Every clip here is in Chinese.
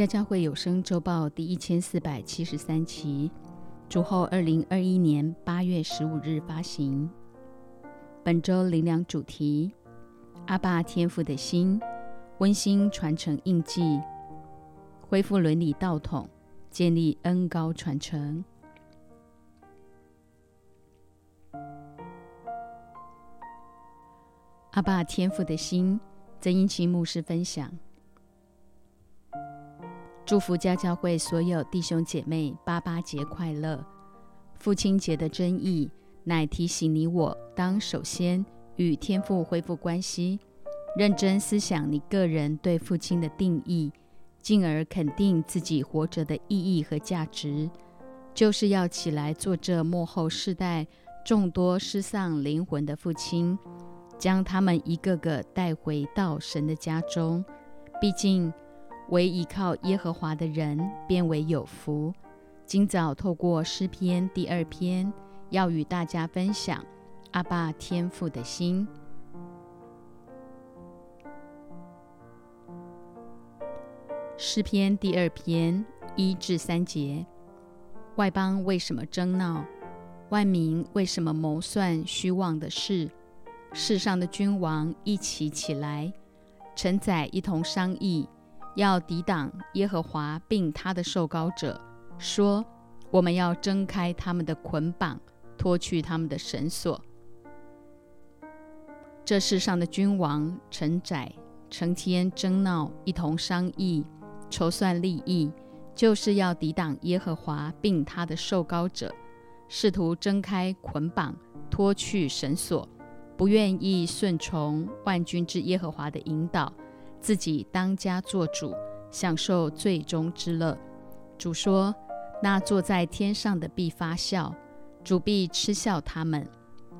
家教会有声周报第一千四百七十三期，主后二零二一年八月十五日发行。本周灵粮主题：阿爸天父的心，温馨传承印记，恢复伦理道统，建立恩高传承。阿爸天父的心，曾英清牧师分享。祝福家教会所有弟兄姐妹八八节快乐！父亲节的真意，乃提醒你我当首先与天父恢复关系，认真思想你个人对父亲的定义，进而肯定自己活着的意义和价值，就是要起来做这幕后世代众多失丧灵魂的父亲，将他们一个个带回到神的家中。毕竟。唯依靠耶和华的人，便为有福。今早透过诗篇第二篇，要与大家分享阿爸天父的心。诗篇第二篇一至三节：外邦为什么争闹？万民为什么谋算虚妄的事？世上的君王一起起来，臣宰一同商议。要抵挡耶和华并他的受膏者，说：“我们要挣开他们的捆绑，脱去他们的绳索。”这世上的君王、臣宰成天争闹，一同商议、筹算利益，就是要抵挡耶和华并他的受膏者，试图挣开捆绑，脱去绳索，不愿意顺从万军之耶和华的引导。自己当家做主，享受最终之乐。主说：“那坐在天上的必发笑，主必嗤笑他们。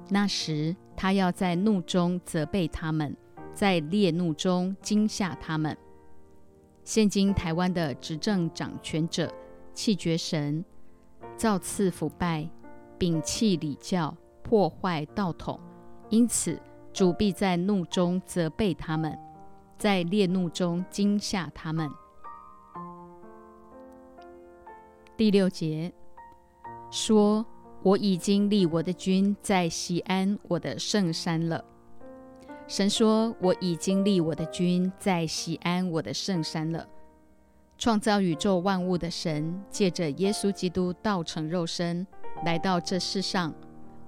那时，他要在怒中责备他们，在烈怒中惊吓他们。”现今台湾的执政掌权者气绝神，造次腐败，摒弃礼教，破坏道统，因此主必在怒中责备他们。在烈怒中惊吓他们。第六节说：“我已经立我的君在西安，我的圣山了。”神说：“我已经立我的君在西安，我的圣山了。”创造宇宙万物的神，借着耶稣基督道成肉身，来到这世上，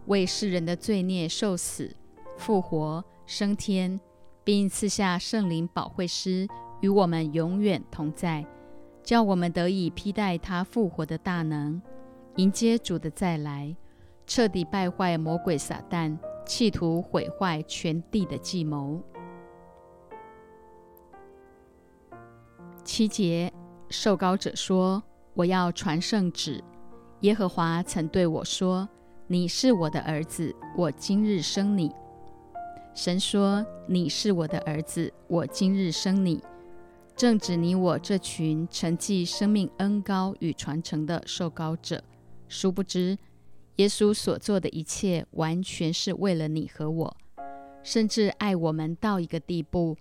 为世人的罪孽受死、复活、升天。并赐下圣灵保惠师，与我们永远同在，叫我们得以披戴他复活的大能，迎接主的再来，彻底败坏魔鬼撒旦，企图毁坏全地的计谋。七节，受膏者说：“我要传圣旨。耶和华曾对我说：‘你是我的儿子，我今日生你。’”神说：“你是我的儿子，我今日生你，正指你我这群承继生命恩高与传承的受膏者。殊不知，耶稣所做的一切，完全是为了你和我，甚至爱我们到一个地步，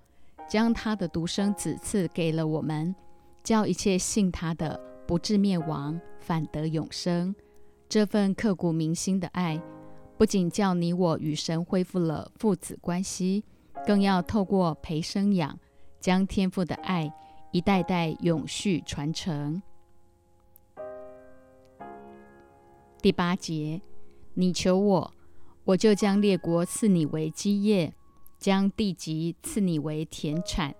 将他的独生子赐给了我们，叫一切信他的不至灭亡，反得永生。这份刻骨铭心的爱。”不仅叫你我与神恢复了父子关系，更要透过培生养，将天父的爱一代代永续传承。第八节，你求我，我就将列国赐你为基业，将地级赐你为田产。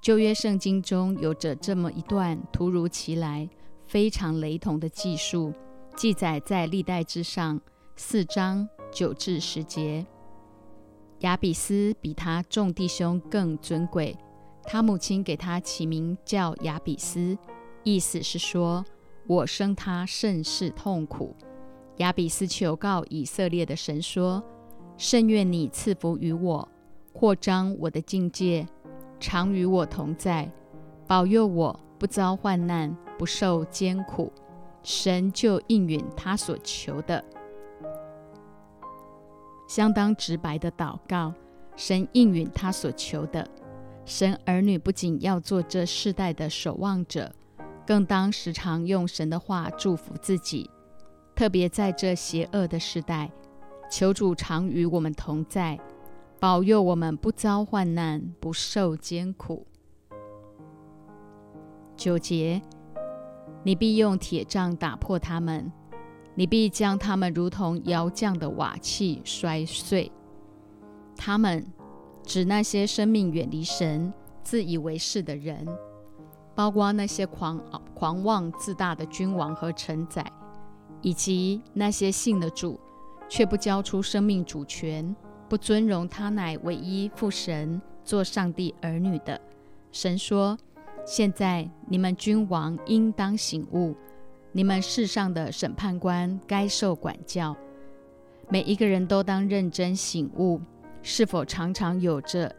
旧约圣经中有着这么一段突如其来、非常雷同的记述。记载在历代之上四章九至十节。亚比斯比他众弟兄更尊贵，他母亲给他起名叫亚比斯，意思是说我生他甚是痛苦。亚比斯求告以色列的神说：“甚愿你赐福于我，扩张我的境界，常与我同在，保佑我不遭患难，不受艰苦。”神就应允他所求的，相当直白的祷告。神应允他所求的，神儿女不仅要做这世代的守望者，更当时常用神的话祝福自己。特别在这邪恶的时代，求主常与我们同在，保佑我们不遭患难，不受艰苦。九节，你必用铁杖打破他们，你必将他们如同窑匠的瓦器摔碎。他们指那些生命远离神、自以为是的人，包括那些狂狂妄自大的君王和臣宰。以及那些信了主却不交出生命主权、不尊荣他乃唯一父神、做上帝儿女的，神说：“现在你们君王应当醒悟，你们世上的审判官该受管教。每一个人都当认真醒悟，是否常常有着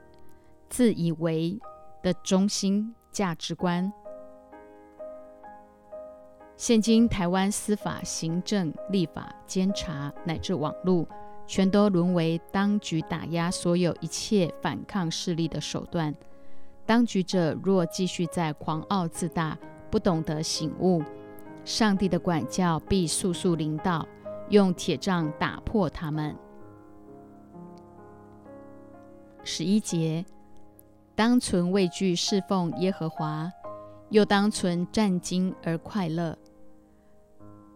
自以为的中心价值观？”现今台湾司法、行政、立法、监察乃至网络，全都沦为当局打压所有一切反抗势力的手段。当局者若继续在狂傲自大，不懂得醒悟，上帝的管教必速速临到，用铁杖打破他们。十一节，当存畏惧侍奉耶和华，又当存战惊而快乐。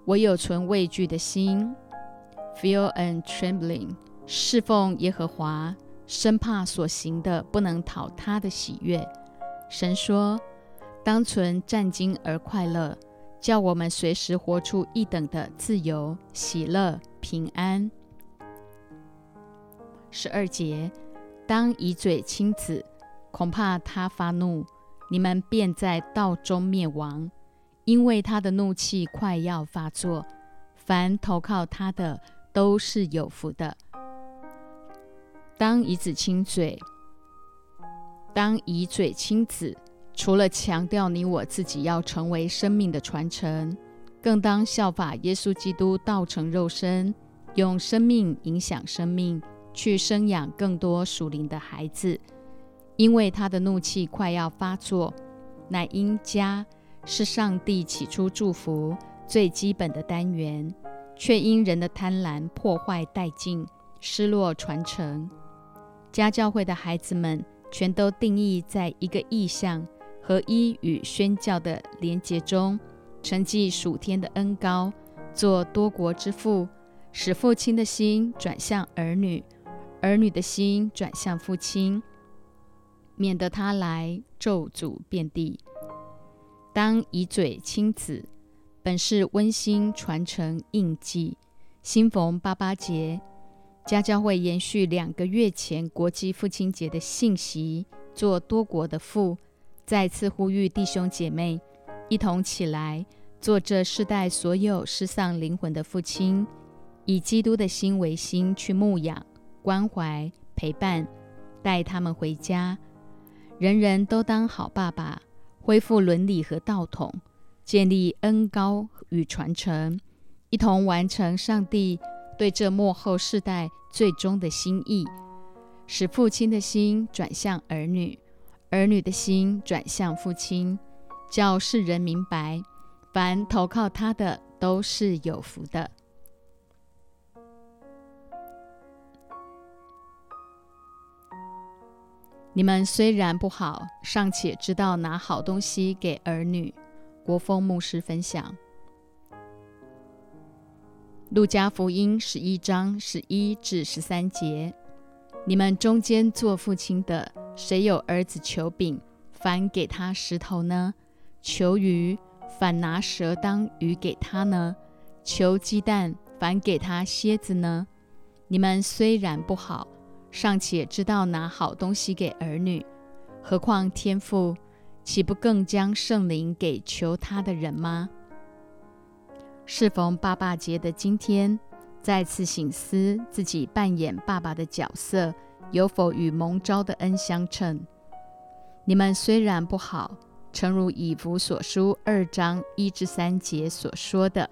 我有存畏惧的心，feel and trembling，侍奉耶和华，生怕所行的不能讨他的喜悦。神说：“当存战惊而快乐，叫我们随时活出一等的自由、喜乐、平安。”十二节，当以嘴亲子，恐怕他发怒，你们便在道中灭亡。因为他的怒气快要发作，凡投靠他的都是有福的。当以子亲嘴，当以嘴亲子，除了强调你我自己要成为生命的传承，更当效法耶稣基督道成肉身，用生命影响生命，去生养更多属灵的孩子。因为他的怒气快要发作，乃因家。是上帝起初祝福最基本的单元，却因人的贪婪破坏殆尽，失落传承。家教会的孩子们全都定义在一个意象合一与宣教的连结中，承继属天的恩高，做多国之父，使父亲的心转向儿女，儿女的心转向父亲，免得他来咒诅遍地。当以嘴亲子，本是温馨传承印记。新逢八八节，家教会延续两个月前国际父亲节的信息，做多国的父，再次呼吁弟兄姐妹一同起来，做这世代所有失丧灵魂的父亲，以基督的心为心去牧养、关怀、陪伴，带他们回家。人人都当好爸爸。恢复伦理和道统，建立恩高与传承，一同完成上帝对这幕后世代最终的心意，使父亲的心转向儿女，儿女的心转向父亲，叫世人明白，凡投靠他的都是有福的。你们虽然不好，尚且知道拿好东西给儿女。国风牧师分享：路加福音十一章十一至十三节，你们中间做父亲的，谁有儿子求饼，反给他石头呢？求鱼，反拿蛇当鱼给他呢？求鸡蛋，反给他蝎子呢？你们虽然不好。尚且知道拿好东西给儿女，何况天父岂不更将圣灵给求他的人吗？适逢爸爸节的今天，再次醒思自己扮演爸爸的角色有否与蒙召的恩相称。你们虽然不好，诚如以弗所书二章一至三节所说的，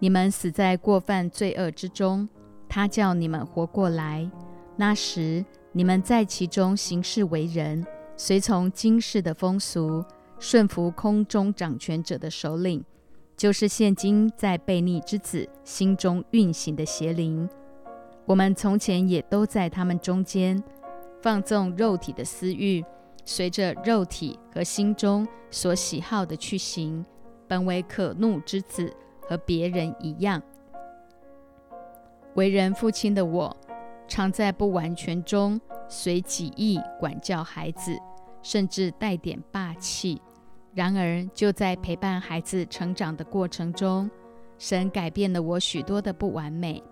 你们死在过犯罪恶之中，他叫你们活过来。那时你们在其中行事为人，随从今世的风俗，顺服空中掌权者的首领，就是现今在悖逆之子心中运行的邪灵。我们从前也都在他们中间，放纵肉体的私欲，随着肉体和心中所喜好的去行，本为可怒之子，和别人一样。为人父亲的我，常在不完全中。随己意管教孩子，甚至带点霸气。然而，就在陪伴孩子成长的过程中，神改变了我许多的不完美，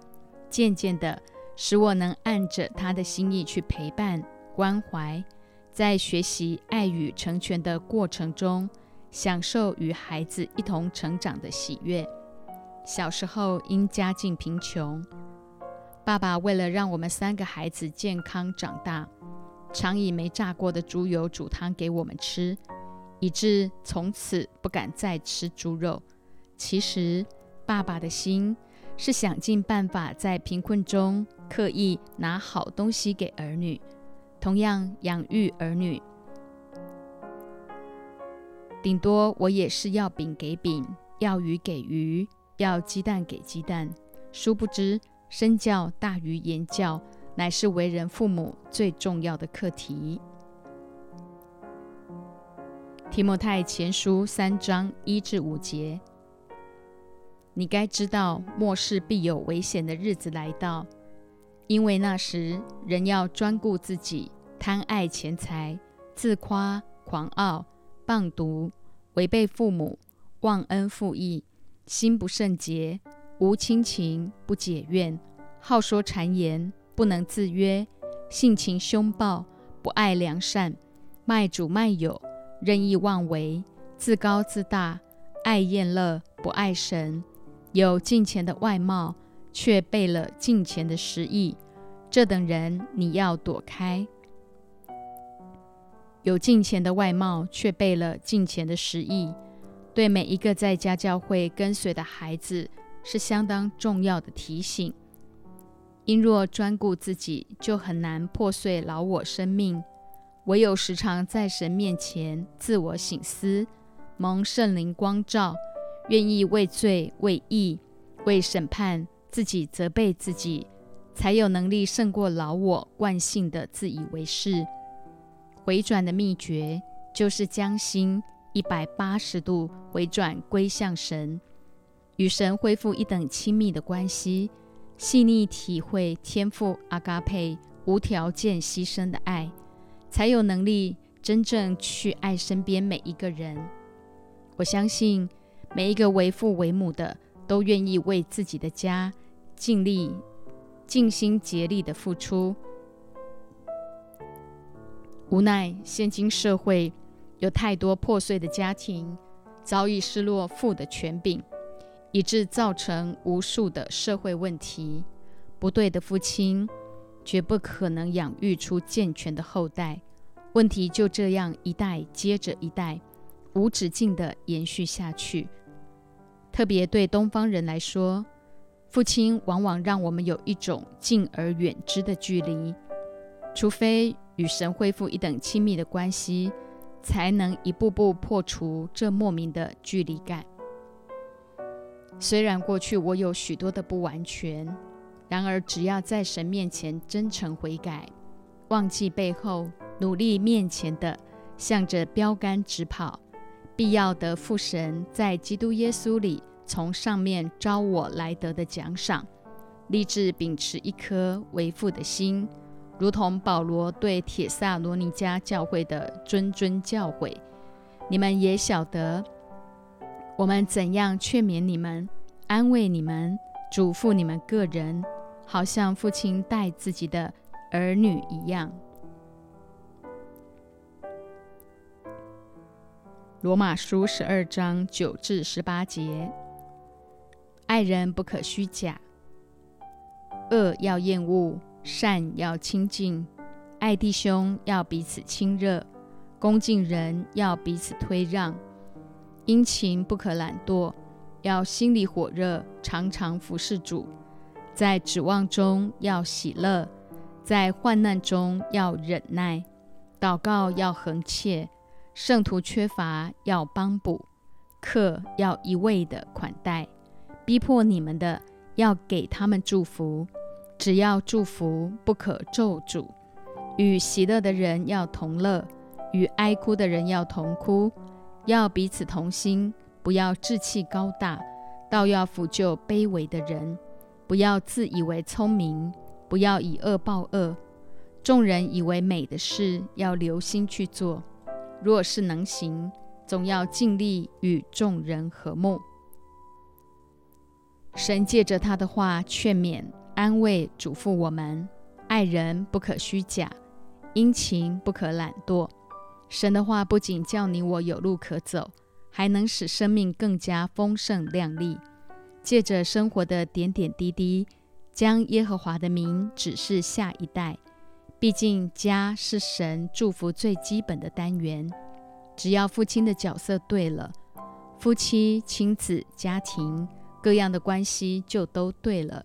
渐渐的使我能按着他的心意去陪伴、关怀，在学习爱与成全的过程中，享受与孩子一同成长的喜悦。小时候因家境贫穷。爸爸为了让我们三个孩子健康长大，常以没炸过的猪油煮汤给我们吃，以致从此不敢再吃猪肉。其实，爸爸的心是想尽办法在贫困中刻意拿好东西给儿女，同样养育儿女。顶多我也是要饼给饼，要鱼给鱼，要鸡蛋给鸡蛋。殊不知。身教大于言教，乃是为人父母最重要的课题。提摩太前书三章一至五节，你该知道末世必有危险的日子来到，因为那时人要专顾自己，贪爱钱财，自夸、狂傲、棒毒，违背父母，忘恩负义，心不圣洁。无亲情，不解怨，好说谗言，不能自约，性情凶暴，不爱良善，卖主卖友，任意妄为，自高自大，爱厌乐，不爱神，有敬虔的外貌，却背了敬虔的实意。这等人你要躲开。有敬虔的外貌，却背了敬虔的实意，对每一个在家教会跟随的孩子。是相当重要的提醒。因若专顾自己，就很难破碎老我生命。唯有时常在神面前自我省思，蒙圣灵光照，愿意为罪、为义、为审判自己责备自己，才有能力胜过老我惯性的自以为是。回转的秘诀，就是将心一百八十度回转归向神。与神恢复一等亲密的关系，细腻体会天赋阿嘎佩无条件牺牲的爱，才有能力真正去爱身边每一个人。我相信每一个为父为母的都愿意为自己的家尽力、尽心竭力的付出。无奈现今社会有太多破碎的家庭，早已失落父的权柄。以致造成无数的社会问题。不对的父亲绝不可能养育出健全的后代。问题就这样一代接着一代，无止境地延续下去。特别对东方人来说，父亲往往让我们有一种敬而远之的距离。除非与神恢复一等亲密的关系，才能一步步破除这莫名的距离感。虽然过去我有许多的不完全，然而只要在神面前真诚悔改，忘记背后，努力面前的，向着标杆直跑，必要得父神在基督耶稣里从上面招我来得的奖赏。立志秉持一颗为父的心，如同保罗对铁萨罗尼迦教会的谆谆教诲，你们也晓得。我们怎样劝勉你们、安慰你们、嘱咐你们个人，好像父亲待自己的儿女一样。罗马书十二章九至十八节：爱人不可虚假，恶要厌恶，善要亲近，爱弟兄要彼此亲热，恭敬人要彼此推让。殷勤不可懒惰，要心里火热，常常服侍主。在指望中要喜乐，在患难中要忍耐，祷告要恒切，圣徒缺乏要帮补，客要一味的款待，逼迫你们的要给他们祝福，只要祝福，不可咒诅。与喜乐的人要同乐，与哀哭的人要同哭，要彼此同心，不要志气高大，倒要抚救卑微的人。不要自以为聪明，不要以恶报恶。众人以为美的事，要留心去做。若是能行，总要尽力与众人和睦。神借着他的话劝勉、安慰、嘱咐我们：爱人不可虚假，殷勤不可懒惰。神的话不仅叫你我有路可走，还能使生命更加丰盛亮丽。借着生活的点点滴滴，将耶和华的名指示下一代。毕竟家是神祝福最基本的单元。只要父亲的角色对了，夫妻、亲子、家庭各样的关系就都对了。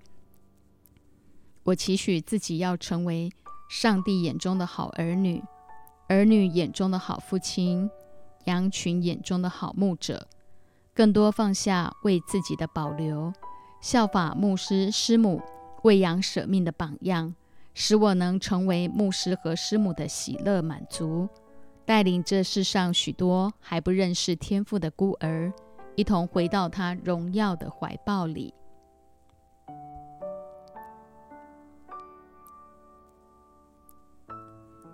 我期许自己要成为上帝眼中的好儿女，儿女眼中的好父亲，羊群眼中的好牧者。更多放下为自己的保留，效法牧师师母喂养舍命的榜样，使我能成为牧师和师母的喜乐满足，带领这世上许多还不认识天父的孤儿，一同回到他荣耀的怀抱里。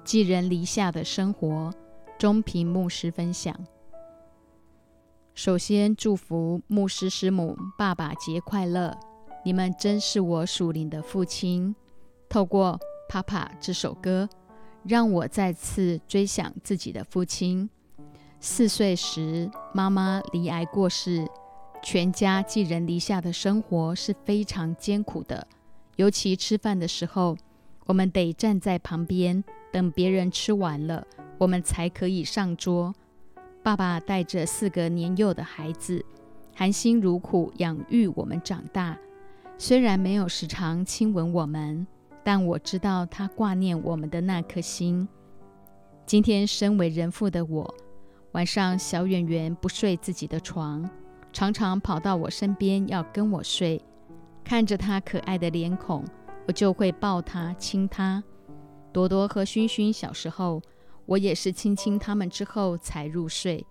寄人篱下的生活，中平牧师分享。首先，祝福牧师师母爸爸节快乐！你们真是我属灵的父亲。透过《爸爸》这首歌，让我再次追想自己的父亲。四岁时，妈妈离癌过世，全家寄人篱下的生活是非常艰苦的。尤其吃饭的时候，我们得站在旁边等别人吃完了，我们才可以上桌。爸爸带着四个年幼的孩子，含辛茹苦养育我们长大。虽然没有时常亲吻我们，但我知道他挂念我们的那颗心。今天，身为人父的我，晚上小圆圆不睡自己的床，常常跑到我身边要跟我睡。看着他可爱的脸孔，我就会抱他亲他。朵朵和熏熏小时候。我也是亲亲他们之后才入睡，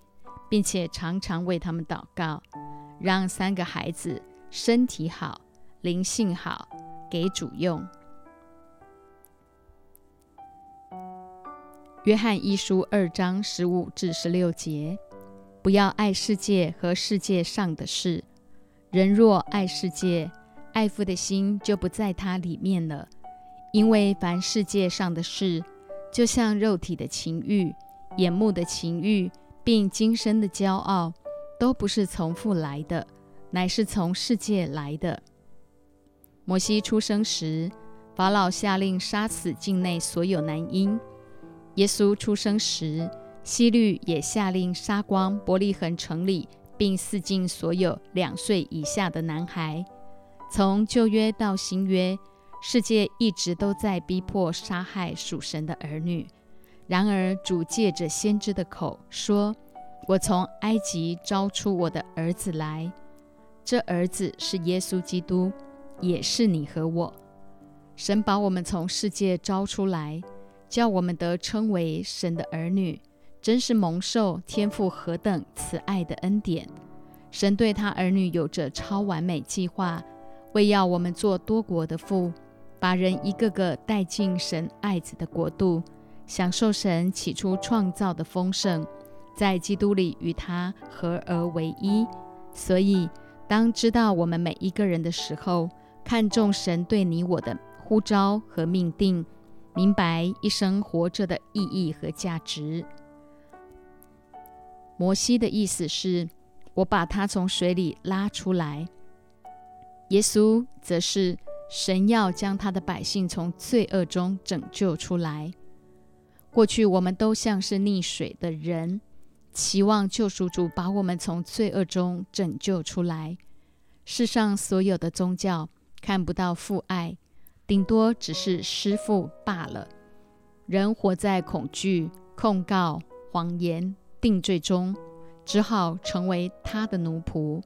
并且常常为他们祷告，让三个孩子身体好、灵性好，给主用。约翰一书二章十五至十六节：不要爱世界和世界上的事。人若爱世界，爱父的心就不在他里面了，因为凡世界上的事。就像肉体的情欲、眼目的情欲，并今生的骄傲，都不是从父来的，乃是从世界来的。摩西出生时，法老下令杀死境内所有男婴；耶稣出生时，希律也下令杀光伯利恒城里，并四境所有两岁以下的男孩。从旧约到新约。世界一直都在逼迫杀害属神的儿女，然而主借着先知的口说：“我从埃及招出我的儿子来，这儿子是耶稣基督，也是你和我。神把我们从世界招出来，叫我们得称为神的儿女，真是蒙受天父何等慈爱的恩典。神对他儿女有着超完美计划，为要我们做多国的父。”把人一个个带进神爱子的国度，享受神起初创造的丰盛，在基督里与他合而为一。所以，当知道我们每一个人的时候，看重神对你我的呼召和命定，明白一生活着的意义和价值。摩西的意思是，我把他从水里拉出来。耶稣则是。神要将他的百姓从罪恶中拯救出来。过去我们都像是溺水的人，期望救赎主把我们从罪恶中拯救出来。世上所有的宗教看不到父爱，顶多只是师父罢了。人活在恐惧、控告、谎言、定罪中，只好成为他的奴仆。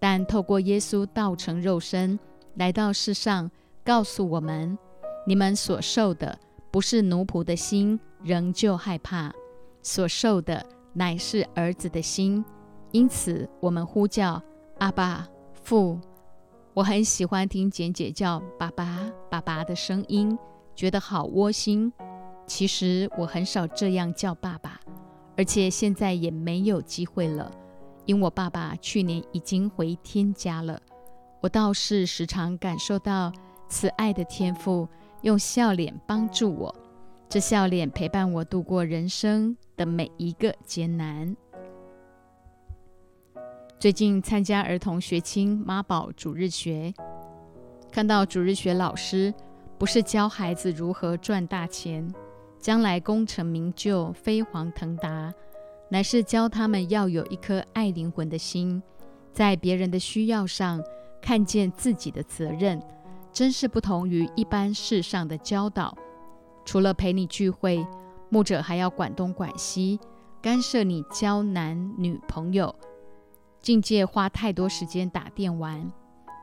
但透过耶稣道成肉身来到世上，告诉我们：你们所受的不是奴仆的心，仍旧害怕；所受的乃是儿子的心。因此，我们呼叫阿爸父。我很喜欢听简姐叫爸爸爸爸的声音，觉得好窝心。其实我很少这样叫爸爸，而且现在也没有机会了，因我爸爸去年已经回天家了。我倒是时常感受到慈爱的天赋用笑脸帮助我，这笑脸陪伴我度过人生的每一个艰难。最近参加儿童学青妈宝主日学，看到主日学老师不是教孩子如何赚大钱，将来功成名就、飞黄腾达，乃是教他们要有一颗爱灵魂的心，在别人的需要上看见自己的责任，真是不同于一般世上的教导。除了陪你聚会，牧者还要管东管西，干涉你交男女朋友。境界花太多时间打电玩，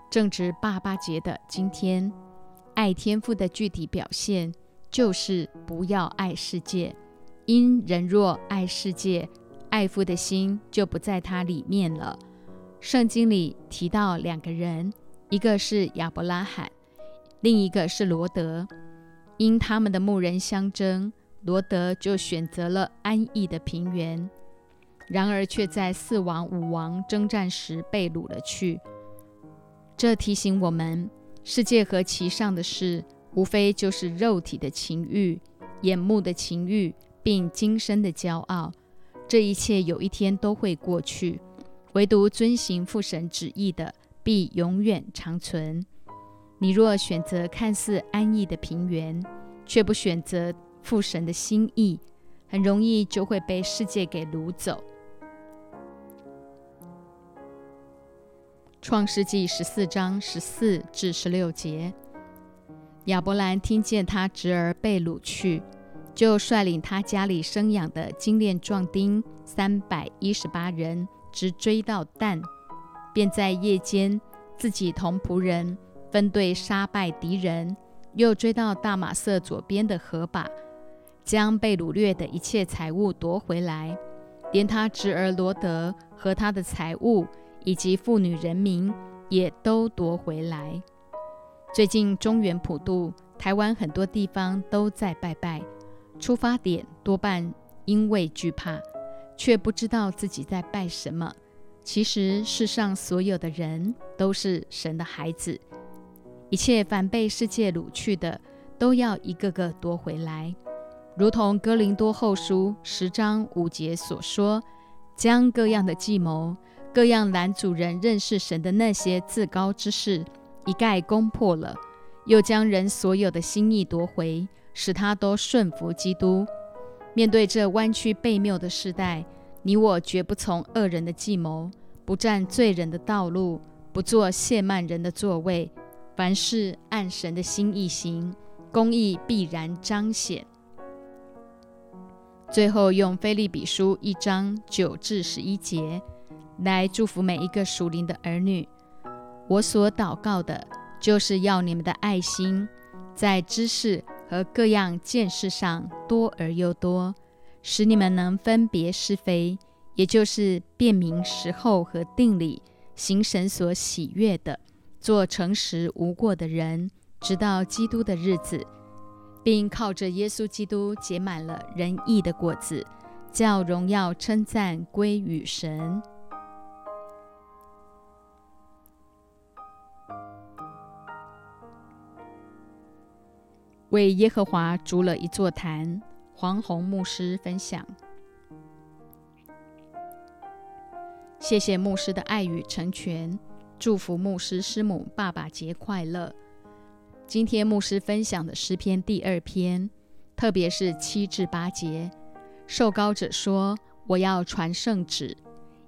正值爸爸节的今天，爱天赋的具体表现就是不要爱世界。因人若爱世界，爱父的心就不在他里面了。圣经里提到两个人，一个是亚伯拉罕，另一个是罗德。因他们的牧人相争，罗德就选择了安逸的平原。然而，却在四王、五王征战时被掳了去。这提醒我们，世界和其上的事，无非就是肉体的情欲、眼目的情欲，并今生的骄傲。这一切有一天都会过去，唯独遵行父神旨意的，必永远长存。你若选择看似安逸的平原，却不选择父神的心意，很容易就会被世界给掳走。创世纪十四章十四至十六节，亚伯兰听见他侄儿被掳去，就率领他家里生养的精炼壮丁三百一十八人，直追到但，便在夜间自己同仆人分队杀败敌人，又追到大马色左边的河坝，将被掳掠的一切财物夺回来，连他侄儿罗德和他的财物。以及妇女人民也都夺回来。最近中原普渡，台湾很多地方都在拜拜，出发点多半因为惧怕，却不知道自己在拜什么。其实世上所有的人都是神的孩子，一切反被世界掳去的，都要一个个夺回来。如同哥林多后书十章五节所说，将各样的计谋。各样男主人认识神的那些自高之事，一概攻破了，又将人所有的心意夺回，使他都顺服基督。面对这弯曲悖谬的时代，你我绝不从恶人的计谋，不占罪人的道路，不做亵慢人的座位。凡事按神的心意行，公义必然彰显。最后用菲利比书一章九至十一节。来祝福每一个属灵的儿女。我所祷告的，就是要你们的爱心在知识和各样见识上多而又多，使你们能分别是非，也就是辨明时候和定理，行神所喜悦的，做诚实无过的人，直到基督的日子，并靠着耶稣基督结满了仁义的果子，叫荣耀称赞归于神。为耶和华筑了一座坛。黄宏牧师分享：谢谢牧师的爱与成全，祝福牧师师母爸爸节快乐。今天牧师分享的诗篇第二篇，特别是七至八节。受膏者说：“我要传圣旨。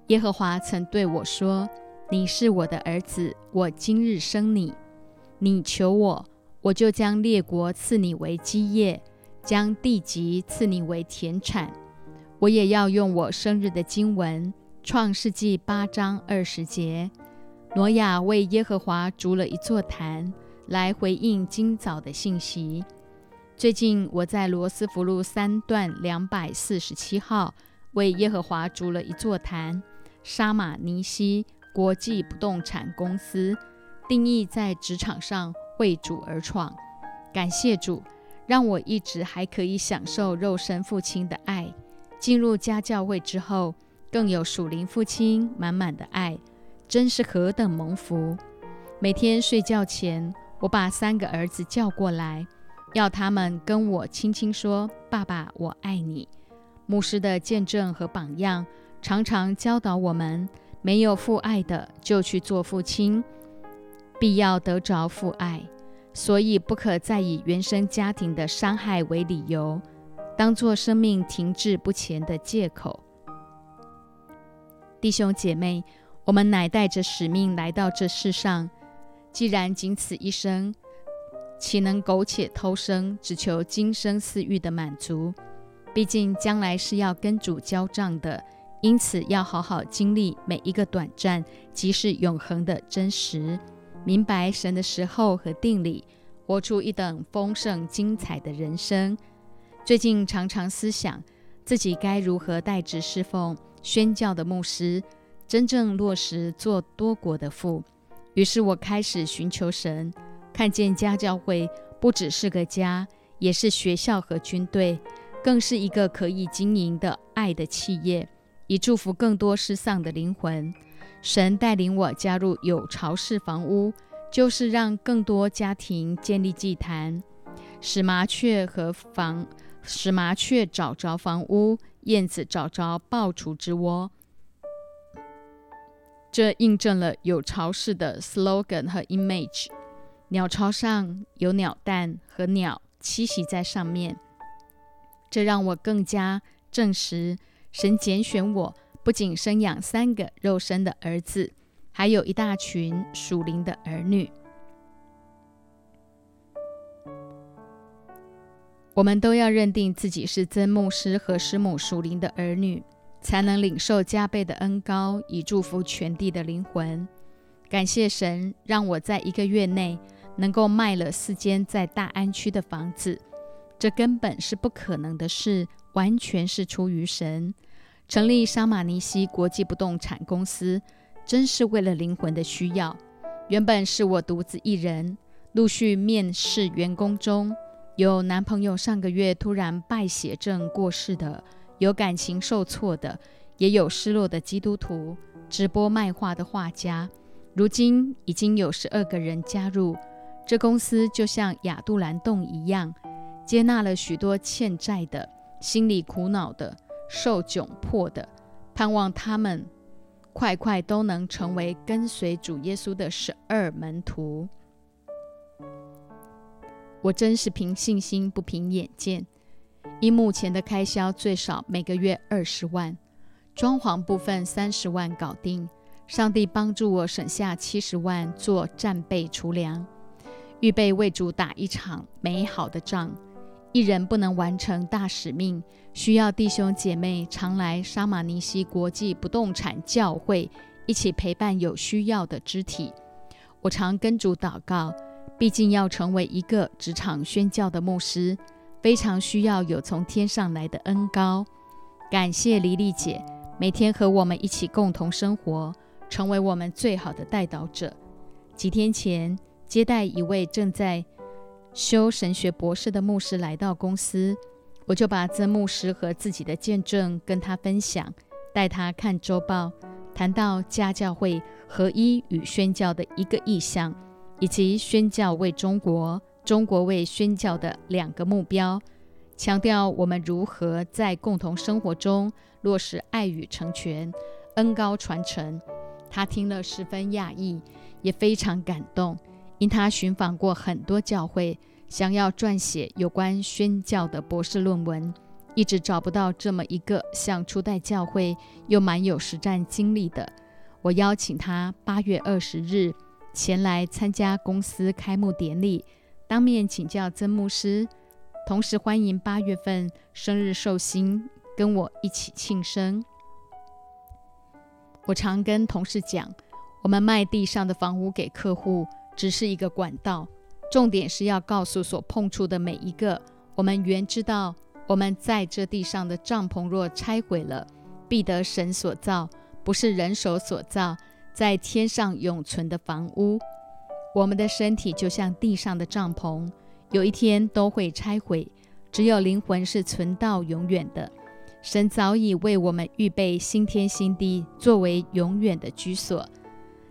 耶和华曾对我说：你是我的儿子，我今日生你。你求我。”我就将列国赐你为基业，将地级赐你为田产。我也要用我生日的经文，《创世纪》八章二十节。挪亚为耶和华筑了一座坛，来回应今早的信息。最近我在罗斯福路三段两百四十七号为耶和华筑了一座坛。沙马尼西国际不动产公司定义在职场上为主而创。感谢主，让我一直还可以享受肉身父亲的爱。进入家教会之后，更有属灵父亲满满的爱，真是何等蒙福！每天睡觉前，我把三个儿子叫过来，要他们跟我轻轻说：“爸爸，我爱你。”牧师的见证和榜样，常常教导我们：没有父爱的，就去做父亲，必要得着父爱。所以，不可再以原生家庭的伤害为理由，当做生命停滞不前的借口。弟兄姐妹，我们乃带着使命来到这世上，既然仅此一生，岂能苟且偷生，只求今生私欲的满足？毕竟将来是要跟主交账的，因此要好好经历每一个短暂，即是永恒的真实。明白神的时候和定理，活出一等丰盛精彩的人生。最近常常思想自己该如何代职侍奉宣教的牧师，真正落实做多国的父。于是我开始寻求神，看见家教会不只是个家，也是学校和军队，更是一个可以经营的爱的企业，以祝福更多失丧的灵魂。神带领我加入有巢式房屋，就是让更多家庭建立祭坛，使麻雀和房使麻雀找着房屋，燕子找着爆雏之窝。这印证了有巢式的 slogan 和 image。鸟巢上有鸟蛋和鸟栖息在上面，这让我更加证实神拣选我。不仅生养三个肉身的儿子，还有一大群属灵的儿女。我们都要认定自己是曾牧师和师母属灵的儿女，才能领受加倍的恩高，以祝福全地的灵魂。感谢神，让我在一个月内能够卖了四间在大安区的房子，这根本是不可能的事，完全是出于神。成立沙马尼西国际不动产公司，真是为了灵魂的需要。原本是我独自一人，陆续面试员工中有男朋友上个月突然败血症过世的，有感情受挫的，也有失落的基督徒，直播卖画的画家。如今已经有十二个人加入这公司，就像亚杜兰洞一样，接纳了许多欠债的、心里苦恼的。受窘迫的，盼望他们快快都能成为跟随主耶稣的十二门徒。我真是凭信心不凭眼见。以目前的开销，最少每个月二十万，装潢部分三十万搞定。上帝帮助我省下七十万做战备储粮，预备为主打一场美好的仗。一人不能完成大使命，需要弟兄姐妹常来沙马尼西国际不动产教会，一起陪伴有需要的肢体。我常跟主祷告，毕竟要成为一个职场宣教的牧师，非常需要有从天上来的恩高。感谢黎丽姐，每天和我们一起共同生活，成为我们最好的带导者。几天前接待一位正在。修神学博士的牧师来到公司，我就把曾牧师和自己的见证跟他分享，带他看周报，谈到家教会合一与宣教的一个意向，以及宣教为中国、中国为宣教的两个目标，强调我们如何在共同生活中落实爱与成全、恩高传承。他听了十分讶异，也非常感动。因他寻访过很多教会，想要撰写有关宣教的博士论文，一直找不到这么一个像初代教会又蛮有实战经历的。我邀请他八月二十日前来参加公司开幕典礼，当面请教曾牧师同时欢迎八月份生日寿星跟我一起庆生。我常跟同事讲，我们卖地上的房屋给客户只是一个管道，重点是要告诉所碰触的每一个，我们原知道我们在这地上的帐篷若拆毁了，必得神所造，不是人手所造，在天上永存的房屋。我们的身体就像地上的帐篷，有一天都会拆毁。只有灵魂是存到永远的。神早已为我们预备新天新地，作为永远的居所。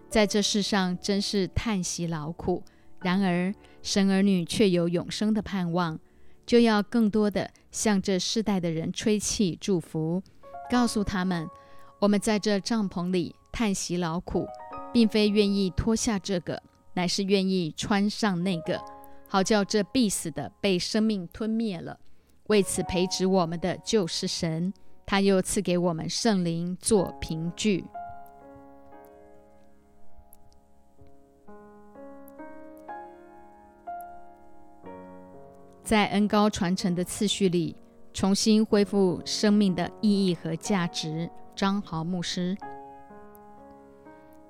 在这世上真是叹息劳苦，然而神儿女却有永生的盼望，就要更多的向这世代的人吹气祝福，告诉他们：我们在这帐篷里叹息劳苦，并非愿意脱下这个。乃是愿意穿上那个，好叫这必死的被生命吞灭了。为此培植我们的就是神，他又赐给我们圣灵做凭据。在恩高传承的次序里，重新恢复生命的意义和价值。张豪牧师。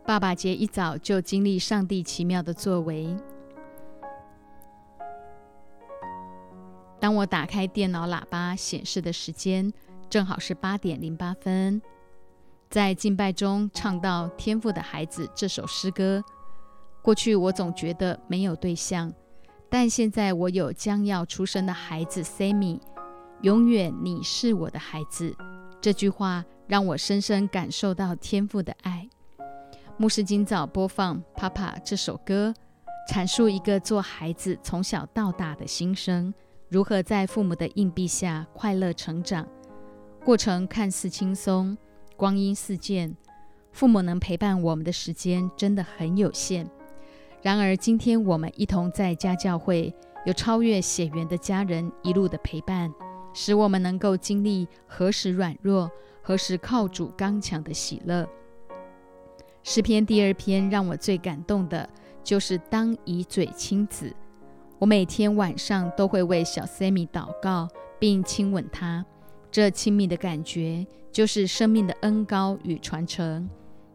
爸爸节一早就经历上帝奇妙的作为。当我打开电脑喇叭显示的时间，正好是八点零八分。在敬拜中唱到《天赋的孩子》这首诗歌。过去我总觉得没有对象，但现在我有将要出生的孩子 Sammy。永远你是我的孩子。这句话让我深深感受到天赋的爱。牧师今早播放《Papa》这首歌，阐述一个做孩子从小到大的心声，如何在父母的硬币下快乐成长。过程看似轻松，光阴似箭，父母能陪伴我们的时间真的很有限。然而，今天我们一同在家教会，有超越血缘的家人一路的陪伴，使我们能够经历何时软弱，何时靠主刚强的喜乐。诗篇第二篇让我最感动的就是当以嘴亲子。我每天晚上都会为小 Sammy 祷告，并亲吻他。这亲密的感觉就是生命的恩高与传承。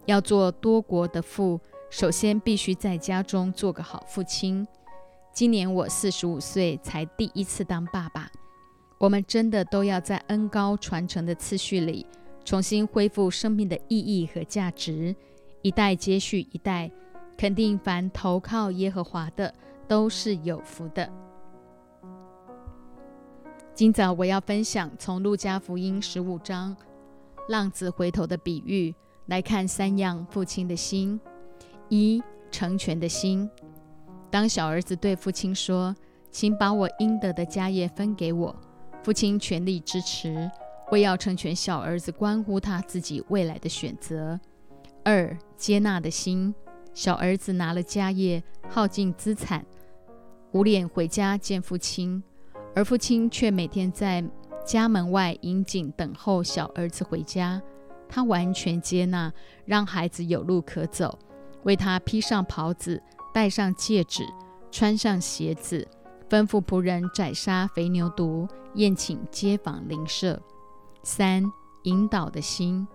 要做多国的父，首先必须在家中做个好父亲。今年我四十五岁，才第一次当爸爸。我们真的都要在恩高传承的次序里，重新恢复生命的意义和价值。一代接续一代，肯定凡投靠耶和华的都是有福的。今早我要分享从路加福音十五章浪子回头的比喻来看三样父亲的心：一成全的心。当小儿子对父亲说：“请把我应得的家业分给我。”父亲全力支持，为要成全小儿子关乎他自己未来的选择。二接纳的心，小儿子拿了家业，耗尽资产，无脸回家见父亲，而父亲却每天在家门外引颈等候小儿子回家。他完全接纳，让孩子有路可走，为他披上袍子，戴上戒指，穿上鞋子，吩咐仆人宰杀肥牛犊，宴请街坊邻舍。三引导的心，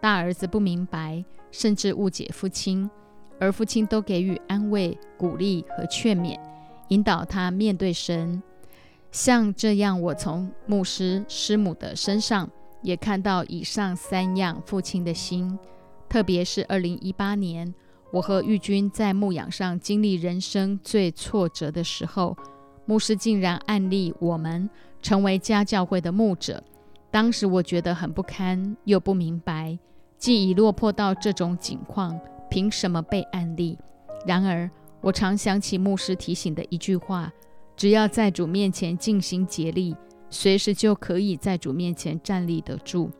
大儿子不明白。甚至误解父亲，而父亲都给予安慰、鼓励和劝勉，引导他面对神。像这样，我从牧师师母的身上也看到以上三样父亲的心。特别是二零一八年，我和玉君在牧养上经历人生最挫折的时候，牧师竟然案例我们成为家教会的牧者。当时我觉得很不堪，又不明白。既已落魄到这种境况，凭什么被安利？然而，我常想起牧师提醒的一句话：只要在主面前尽心竭力，随时就可以在主面前站立得住。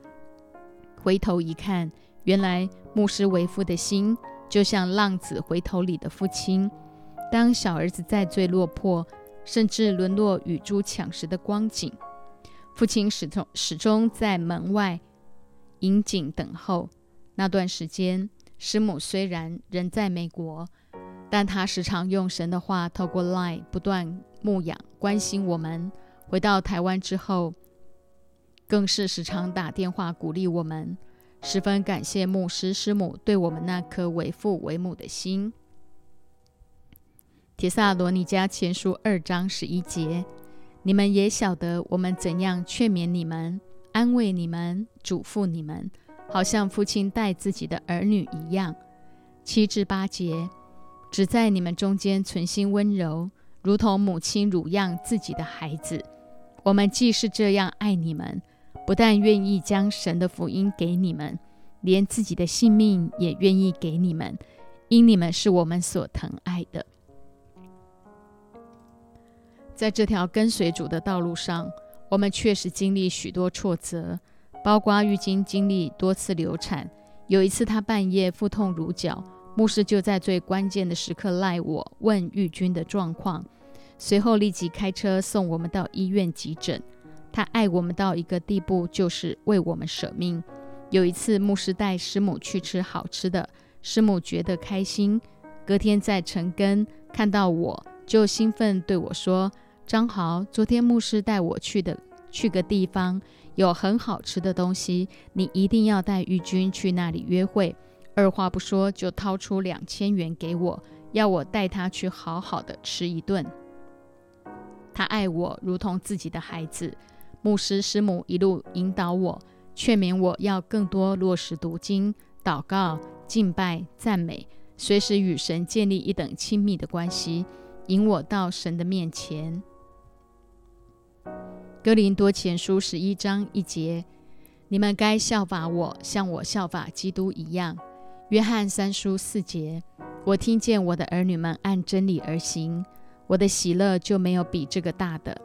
回头一看，原来牧师为父的心，就像浪子回头里的父亲。当小儿子再最落魄，甚至沦落与猪抢食的光景，父亲始终始终在门外。引颈等候那段时间，师母虽然人在美国，但她时常用神的话透过 Line 不断牧养、关心我们，回到台湾之后，更是时常打电话鼓励我们，十分感谢牧师师母对我们那颗为父为母的心。帖萨罗尼迦前书二章十一节，你们也晓得我们怎样劝勉你们、安慰你们、嘱咐你们，好像父亲待自己的儿女一样。七至八节，只在你们中间存心温柔，如同母亲乳养自己的孩子。我们既是这样爱你们，不但愿意将神的福音给你们，连自己的性命也愿意给你们，因你们是我们所疼爱的。在这条跟随主的道路上，我们确实经历许多挫折，包括浴巾经历多次流产。有一次，他半夜腹痛如绞，牧师就在最关键的时刻赖我问玉君的状况。随后立即开车送我们到医院急诊。他爱我们到一个地步，就是为我们舍命。有一次，牧师带师母去吃好吃的，师母觉得开心。隔天在城根看到我，就兴奋对我说：“张豪，昨天牧师带我去的去个地方，有很好吃的东西，你一定要带玉君去那里约会。”二话不说就掏出两千元给我，要我带他去好好的吃一顿。他爱我如同自己的孩子，牧师师母一路引导我，劝勉我要更多落实读经、祷告、敬拜、赞美，随时与神建立一等亲密的关系，引我到神的面前。哥林多前书十一章一节：你们该效法我，像我效法基督一样。约翰三书四节：我听见我的儿女们按真理而行。我的喜乐就没有比这个大的。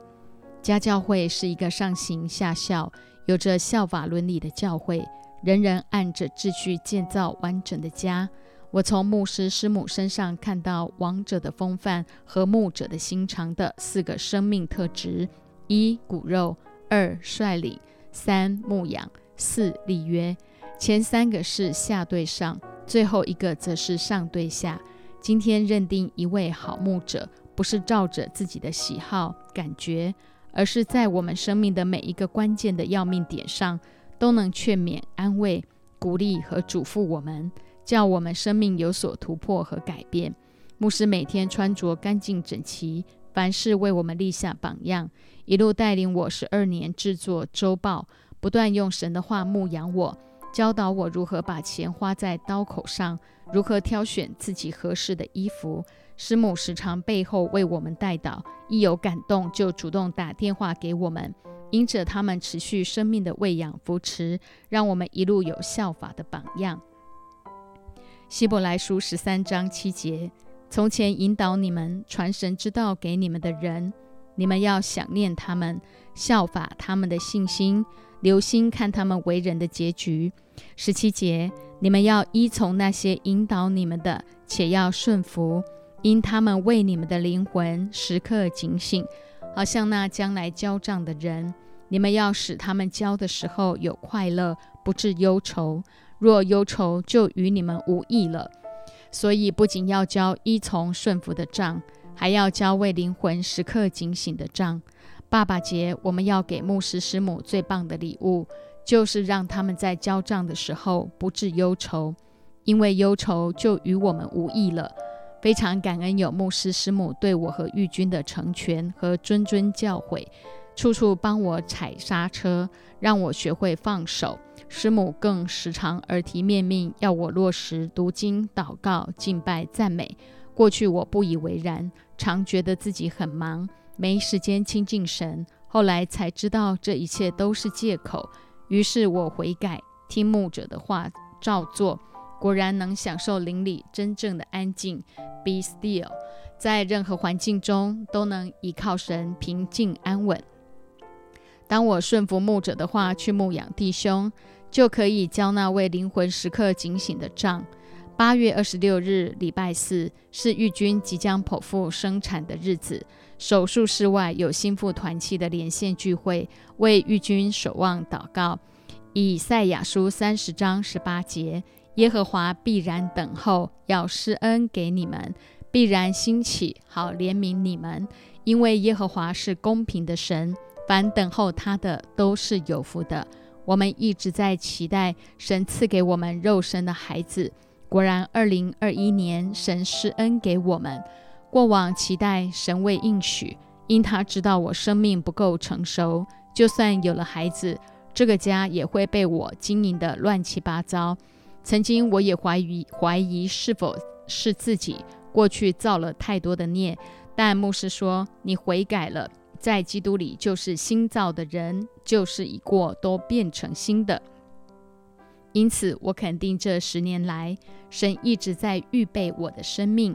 家教会是一个上行下效、有着效法伦理的教会，人人按着秩序建造完整的家。我从牧师师母身上看到王者的风范和牧者的心肠的四个生命特质：一、骨肉；二、率领；三、牧养；四、立约。前三个是下对上，最后一个则是上对下。今天认定一位好牧者。不是照着自己的喜好、感觉，而是在我们生命的每一个关键的要命点上，都能劝勉、安慰、鼓励和嘱咐我们，叫我们生命有所突破和改变。牧师每天穿着干净整齐，凡事为我们立下榜样，一路带领我十二年制作周报，不断用神的话牧养我，教导我如何把钱花在刀口上，如何挑选自己合适的衣服。师母时常背后为我们带祷，一有感动就主动打电话给我们。因着他们持续生命的喂养扶持，让我们一路有效法的榜样。希伯来书十三章七节：从前引导你们传神之道给你们的人，你们要想念他们，效法他们的信心，留心看他们为人的结局。十七节：你们要依从那些引导你们的，且要顺服。因他们为你们的灵魂时刻警醒，好像那将来交账的人。你们要使他们交的时候有快乐，不致忧愁。若忧愁，就与你们无益了。所以，不仅要交依从顺服的账，还要交为灵魂时刻警醒的账。爸爸节，我们要给牧师师母最棒的礼物，就是让他们在交账的时候不致忧愁，因为忧愁就与我们无益了。非常感恩有牧师师母对我和玉君的成全和谆谆教诲，处处帮我踩刹车，让我学会放手。师母更时常耳提面命，要我落实读经、祷告、敬拜、赞美。过去我不以为然，常觉得自己很忙，没时间亲近神。后来才知道这一切都是借口，于是我悔改，听牧者的话，照做。果然能享受邻里真正的安静，be still，在任何环境中都能依靠神平静安稳。当我顺服牧者的话去牧养弟兄，就可以交那位灵魂时刻警醒的账。八月二十六日，礼拜四是玉君即将剖腹生产的日子，手术室外有心腹团契的连线聚会，为玉君守望祷告。以赛亚书三十章十八节。耶和华必然等候，要施恩给你们，必然兴起，好怜悯你们，因为耶和华是公平的神，凡等候他的都是有福的。我们一直在期待神赐给我们肉身的孩子。果然，二零二一年神施恩给我们。过往期待神未应许，因他知道我生命不够成熟，就算有了孩子，这个家也会被我经营的乱七八糟。曾经我也怀疑怀疑是否是自己过去造了太多的孽，但牧师说你悔改了。在基督里，就是新造的人，旧事已过，都变成新的。因此，我肯定这十年来，神一直在预备我的生命。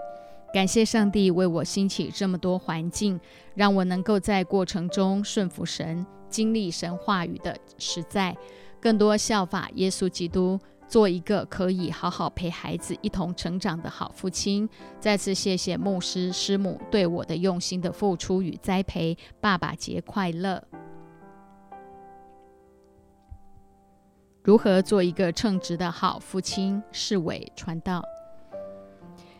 感谢上帝为我兴起这么多环境，让我能够在过程中顺服神，经历神话语的实在，更多效法耶稣基督。做一个可以好好陪孩子一同成长的好父亲。再次谢谢牧师师母对我的用心的付出与栽培。爸爸节快乐！如何做一个称职的好父亲？世伟传道。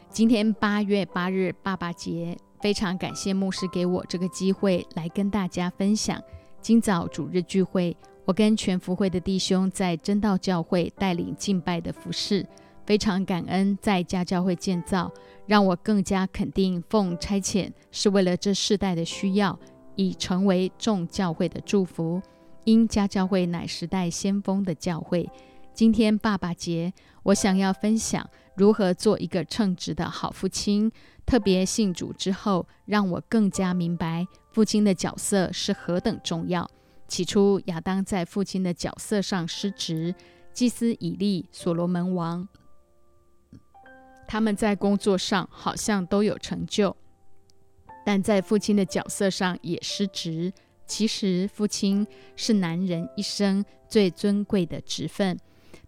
今天八月八日爸爸节，非常感谢牧师给我这个机会来跟大家分享今早主日聚会。我跟全福会的弟兄在真道教会带领敬拜的服饰，非常感恩在家教会建造，让我更加肯定奉差遣是为了这世代的需要，已成为众教会的祝福。因家教会乃时代先锋的教会。今天爸爸节，我想要分享如何做一个称职的好父亲。特别信主之后，让我更加明白父亲的角色是何等重要。起初，亚当在父亲的角色上失职，祭司以利、所罗门王，他们在工作上好像都有成就，但在父亲的角色上也失职。其实，父亲是男人一生最尊贵的职分，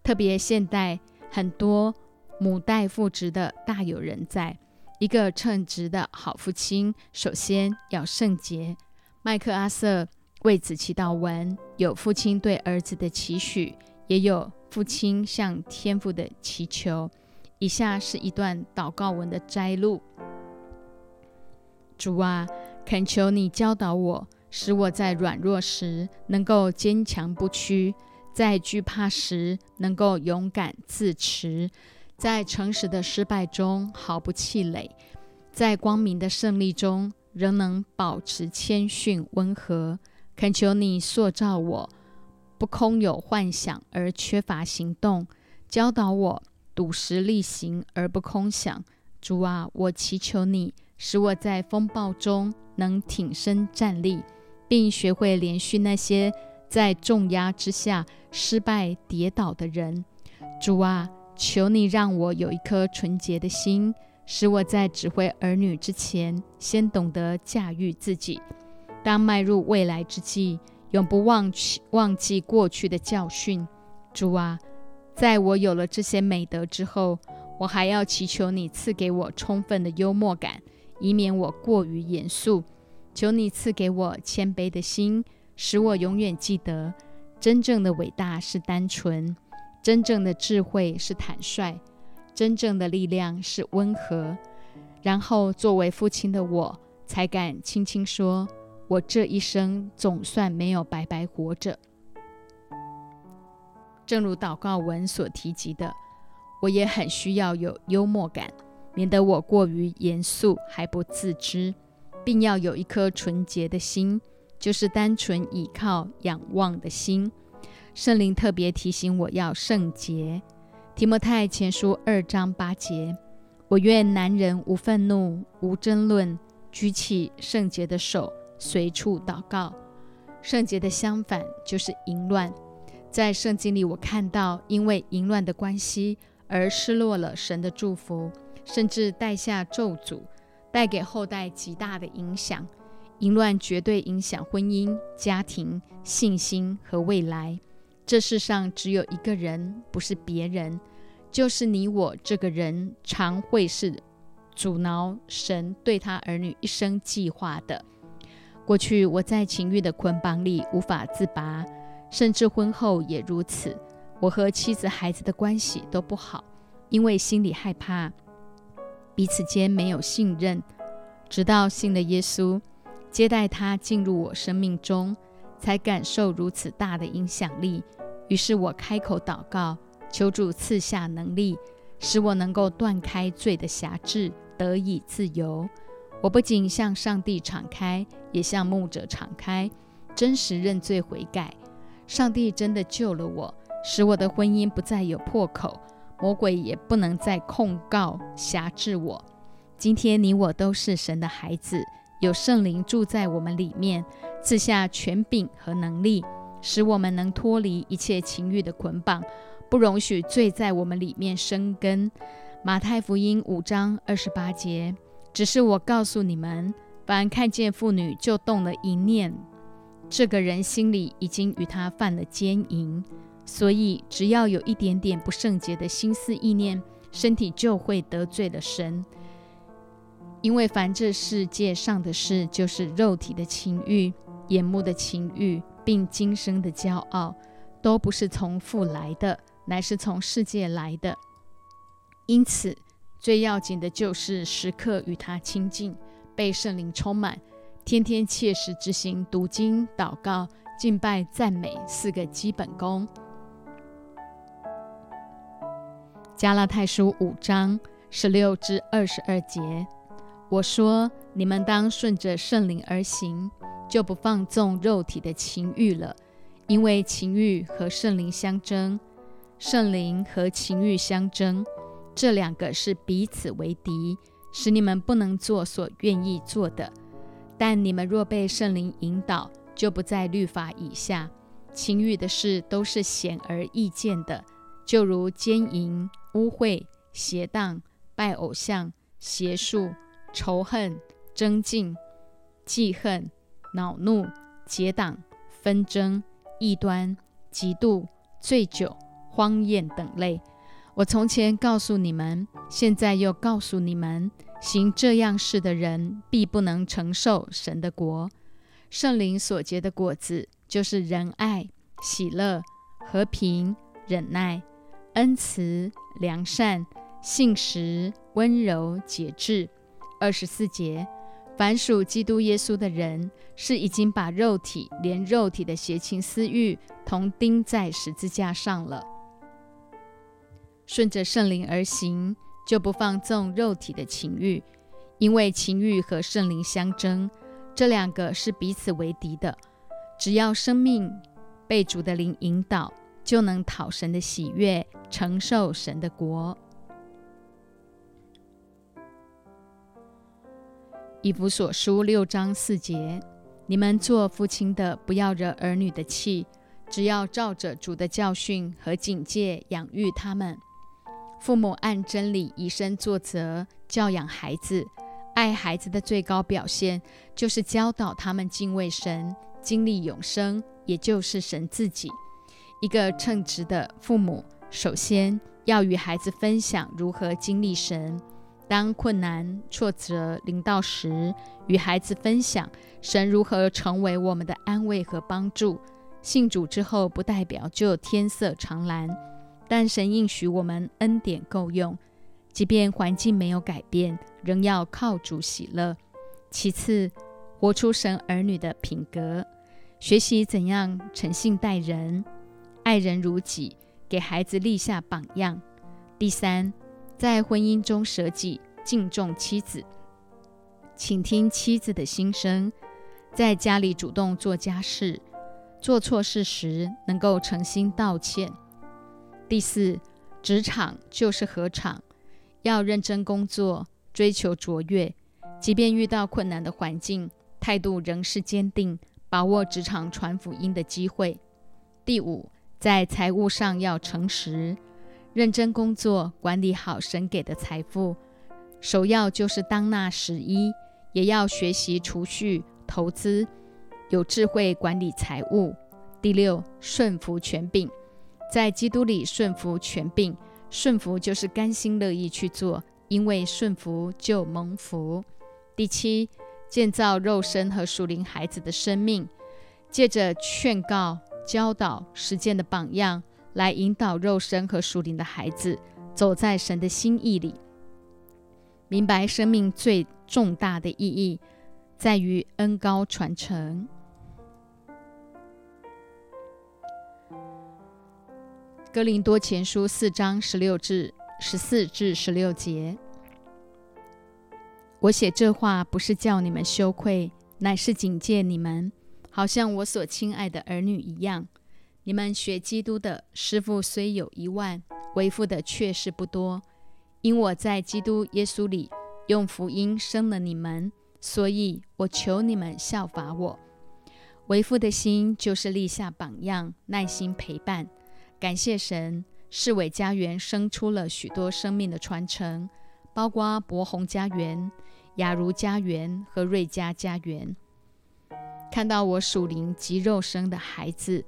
特别现代很多母带父职的大有人在。一个称职的好父亲，首先要圣洁。麦克阿瑟。为此祈祷文有父亲对儿子的期许，也有父亲向天父的祈求。以下是一段祷告文的摘录：主啊，恳求你教导我，使我在软弱时能够坚强不屈，在惧怕时能够勇敢自持，在诚实的失败中毫不气馁，在光明的胜利中仍能保持谦逊温和。恳求你塑造我，不空有幻想而缺乏行动；教导我笃实力行而不空想。主啊，我祈求你，使我在风暴中能挺身站立，并学会连续那些在重压之下失败跌倒的人。主啊，求你让我有一颗纯洁的心，使我在指挥儿女之前，先懂得驾驭自己。当迈入未来之际，永不忘记忘记过去的教训。主啊，在我有了这些美德之后，我还要祈求你赐给我充分的幽默感，以免我过于严肃。求你赐给我谦卑的心，使我永远记得，真正的伟大是单纯，真正的智慧是坦率，真正的力量是温和。然后，作为父亲的我，才敢轻轻说。我这一生总算没有白白活着。正如祷告文所提及的，我也很需要有幽默感，免得我过于严肃还不自知，并要有一颗纯洁的心，就是单纯倚靠仰望的心。圣灵特别提醒我要圣洁。提摩太前书二章八节：我愿男人无愤怒、无争论，举起圣洁的手。随处祷告，圣洁的相反就是淫乱。在圣经里，我看到因为淫乱的关系而失落了神的祝福，甚至带下咒诅，带给后代极大的影响。淫乱绝对影响婚姻、家庭、信心和未来。这世上只有一个人，不是别人，就是你我这个人，常会是阻挠神对他儿女一生计划的。过去我在情欲的捆绑里无法自拔，甚至婚后也如此。我和妻子、孩子的关系都不好，因为心里害怕彼此间没有信任，直到信了耶稣，接待他进入我生命中，才感受如此大的影响力。于是我开口祷告，求主赐下能力，使我能够断开罪的辖制，得以自由。我不仅向上帝敞开，也向牧者敞开，真实认罪悔改。上帝真的救了我，使我的婚姻不再有破口。魔鬼也不能再控告辖制我。今天你我都是神的孩子，有圣灵住在我们里面，赐下权柄和能力，使我们能脱离一切情欲的捆绑，不容许罪在我们里面生根。马太福音五章二十八节。只是我告诉你们，凡看见妇女就动了一念，这个人心里已经与他犯了奸淫。所以，只要有一点点不圣洁的心思意念，身体就会得罪了神。因为凡这世界上的事，就是肉体的情欲、眼目的情欲，并今生的骄傲，都不是从父来的，乃是从世界来的。因此，最要紧的就是时刻与他亲近，被圣灵充满，天天切实执行读经、祷告、敬拜、赞美四个基本功。加拉太书五章十六至二十二节，我说：你们当顺着圣灵而行，就不放纵肉体的情欲了。因为情欲和圣灵相争，圣灵和情欲相争，这两个是彼此为敌，使你们不能做所愿意做的。但你们若被圣灵引导，就不在律法以下。情欲的事都是显而易见的。就如奸淫、污秽、邪荡、拜偶像、邪术、仇恨、争竞、记恨、恼怒、结党、纷争、异端、嫉妒、醉酒、荒宴等类。我从前告诉你们，现在又告诉你们：行这样事的人，必不能承受神的国。圣灵所结的果子，就是仁爱、喜乐、和平、忍耐。恩慈、良善、信实、温柔、节制。二十四节，凡属基督耶稣的人，是已经把肉体连肉体的邪情私欲同钉在十字架上了。顺着圣灵而行，就不放纵肉体的情欲，因为情欲和圣灵相争，这两个是彼此为敌的。只要生命被主的灵引导。就能讨神的喜悦，承受神的国。以弗所书六章四节：你们做父亲的，不要惹儿女的气，只要照着主的教训和警戒养育他们。父母按真理以身作则，教养孩子。爱孩子的最高表现，就是教导他们敬畏神，经历永生，也就是神自己。一个称职的父母，首先要与孩子分享如何经历神。当困难挫折临到时，与孩子分享神如何成为我们的安慰和帮助。信主之后，不代表就天色常蓝，但神应许我们恩典够用，即便环境没有改变，仍要靠主喜乐。其次，活出神儿女的品格，学习怎样诚信待人。爱人如己，给孩子立下榜样。第三，在婚姻中舍己，敬重妻子，请听妻子的心声，在家里主动做家事，做错事时能够诚心道歉。第四，职场就是合场，要认真工作，追求卓越，即便遇到困难的环境，态度仍是坚定，把握职场传福音的机会。第五。在财务上要诚实、认真工作，管理好神给的财富。首要就是当纳十一，也要学习储蓄、投资，有智慧管理财务。第六，顺服权柄，在基督里顺服权柄，顺服就是甘心乐意去做，因为顺服就蒙福。第七，建造肉身和属灵孩子的生命，借着劝告。教导实践的榜样，来引导肉身和属灵的孩子走在神的心意里。明白生命最重大的意义在于恩高传承。哥林多前书四章十六至十四至十六节，我写这话不是叫你们羞愧，乃是警戒你们，好像我所亲爱的儿女一样。你们学基督的师傅虽有一万，为父的却是不多。因我在基督耶稣里用福音生了你们，所以我求你们效法我。为父的心就是立下榜样，耐心陪伴。感谢神，世伟家园生出了许多生命的传承，包括博宏家园、雅茹家园和瑞嘉家园。看到我属灵及肉生的孩子，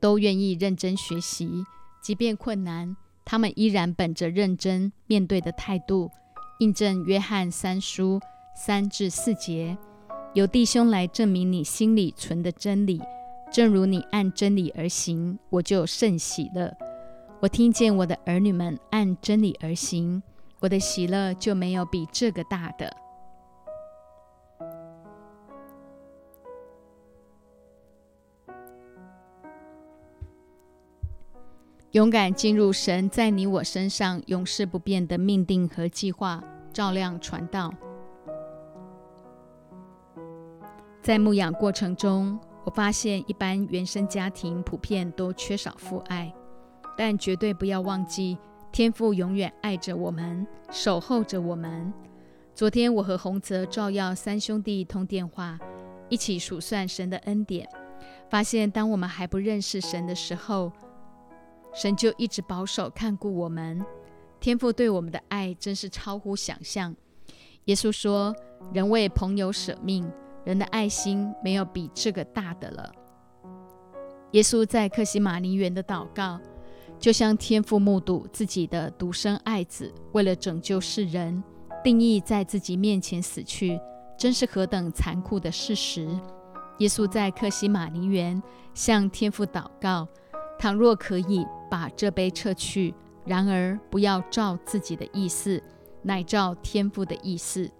都愿意认真学习，即便困难，他们依然本着认真面对的态度，印证约翰三书三至四节：有弟兄来证明你心里存的真理。正如你按真理而行，我就甚喜乐。我听见我的儿女们按真理而行，我的喜乐就没有比这个大的。勇敢进入神在你我身上永世不变的命定和计划，照亮传道。在牧养过程中。我发现，一般原生家庭普遍都缺少父爱，但绝对不要忘记，天父永远爱着我们，守候着我们。昨天，我和洪泽照耀三兄弟通电话，一起数算神的恩典，发现当我们还不认识神的时候，神就一直保守看顾我们。天父对我们的爱真是超乎想象。耶稣说：“人为朋友舍命。”人的爱心没有比这个大的了。耶稣在克西马尼园的祷告，就像天父目睹自己的独生爱子为了拯救世人，定义在自己面前死去，真是何等残酷的事实！耶稣在克西马尼园向天父祷告：倘若可以把这杯撤去，然而不要照自己的意思，乃照天父的意思。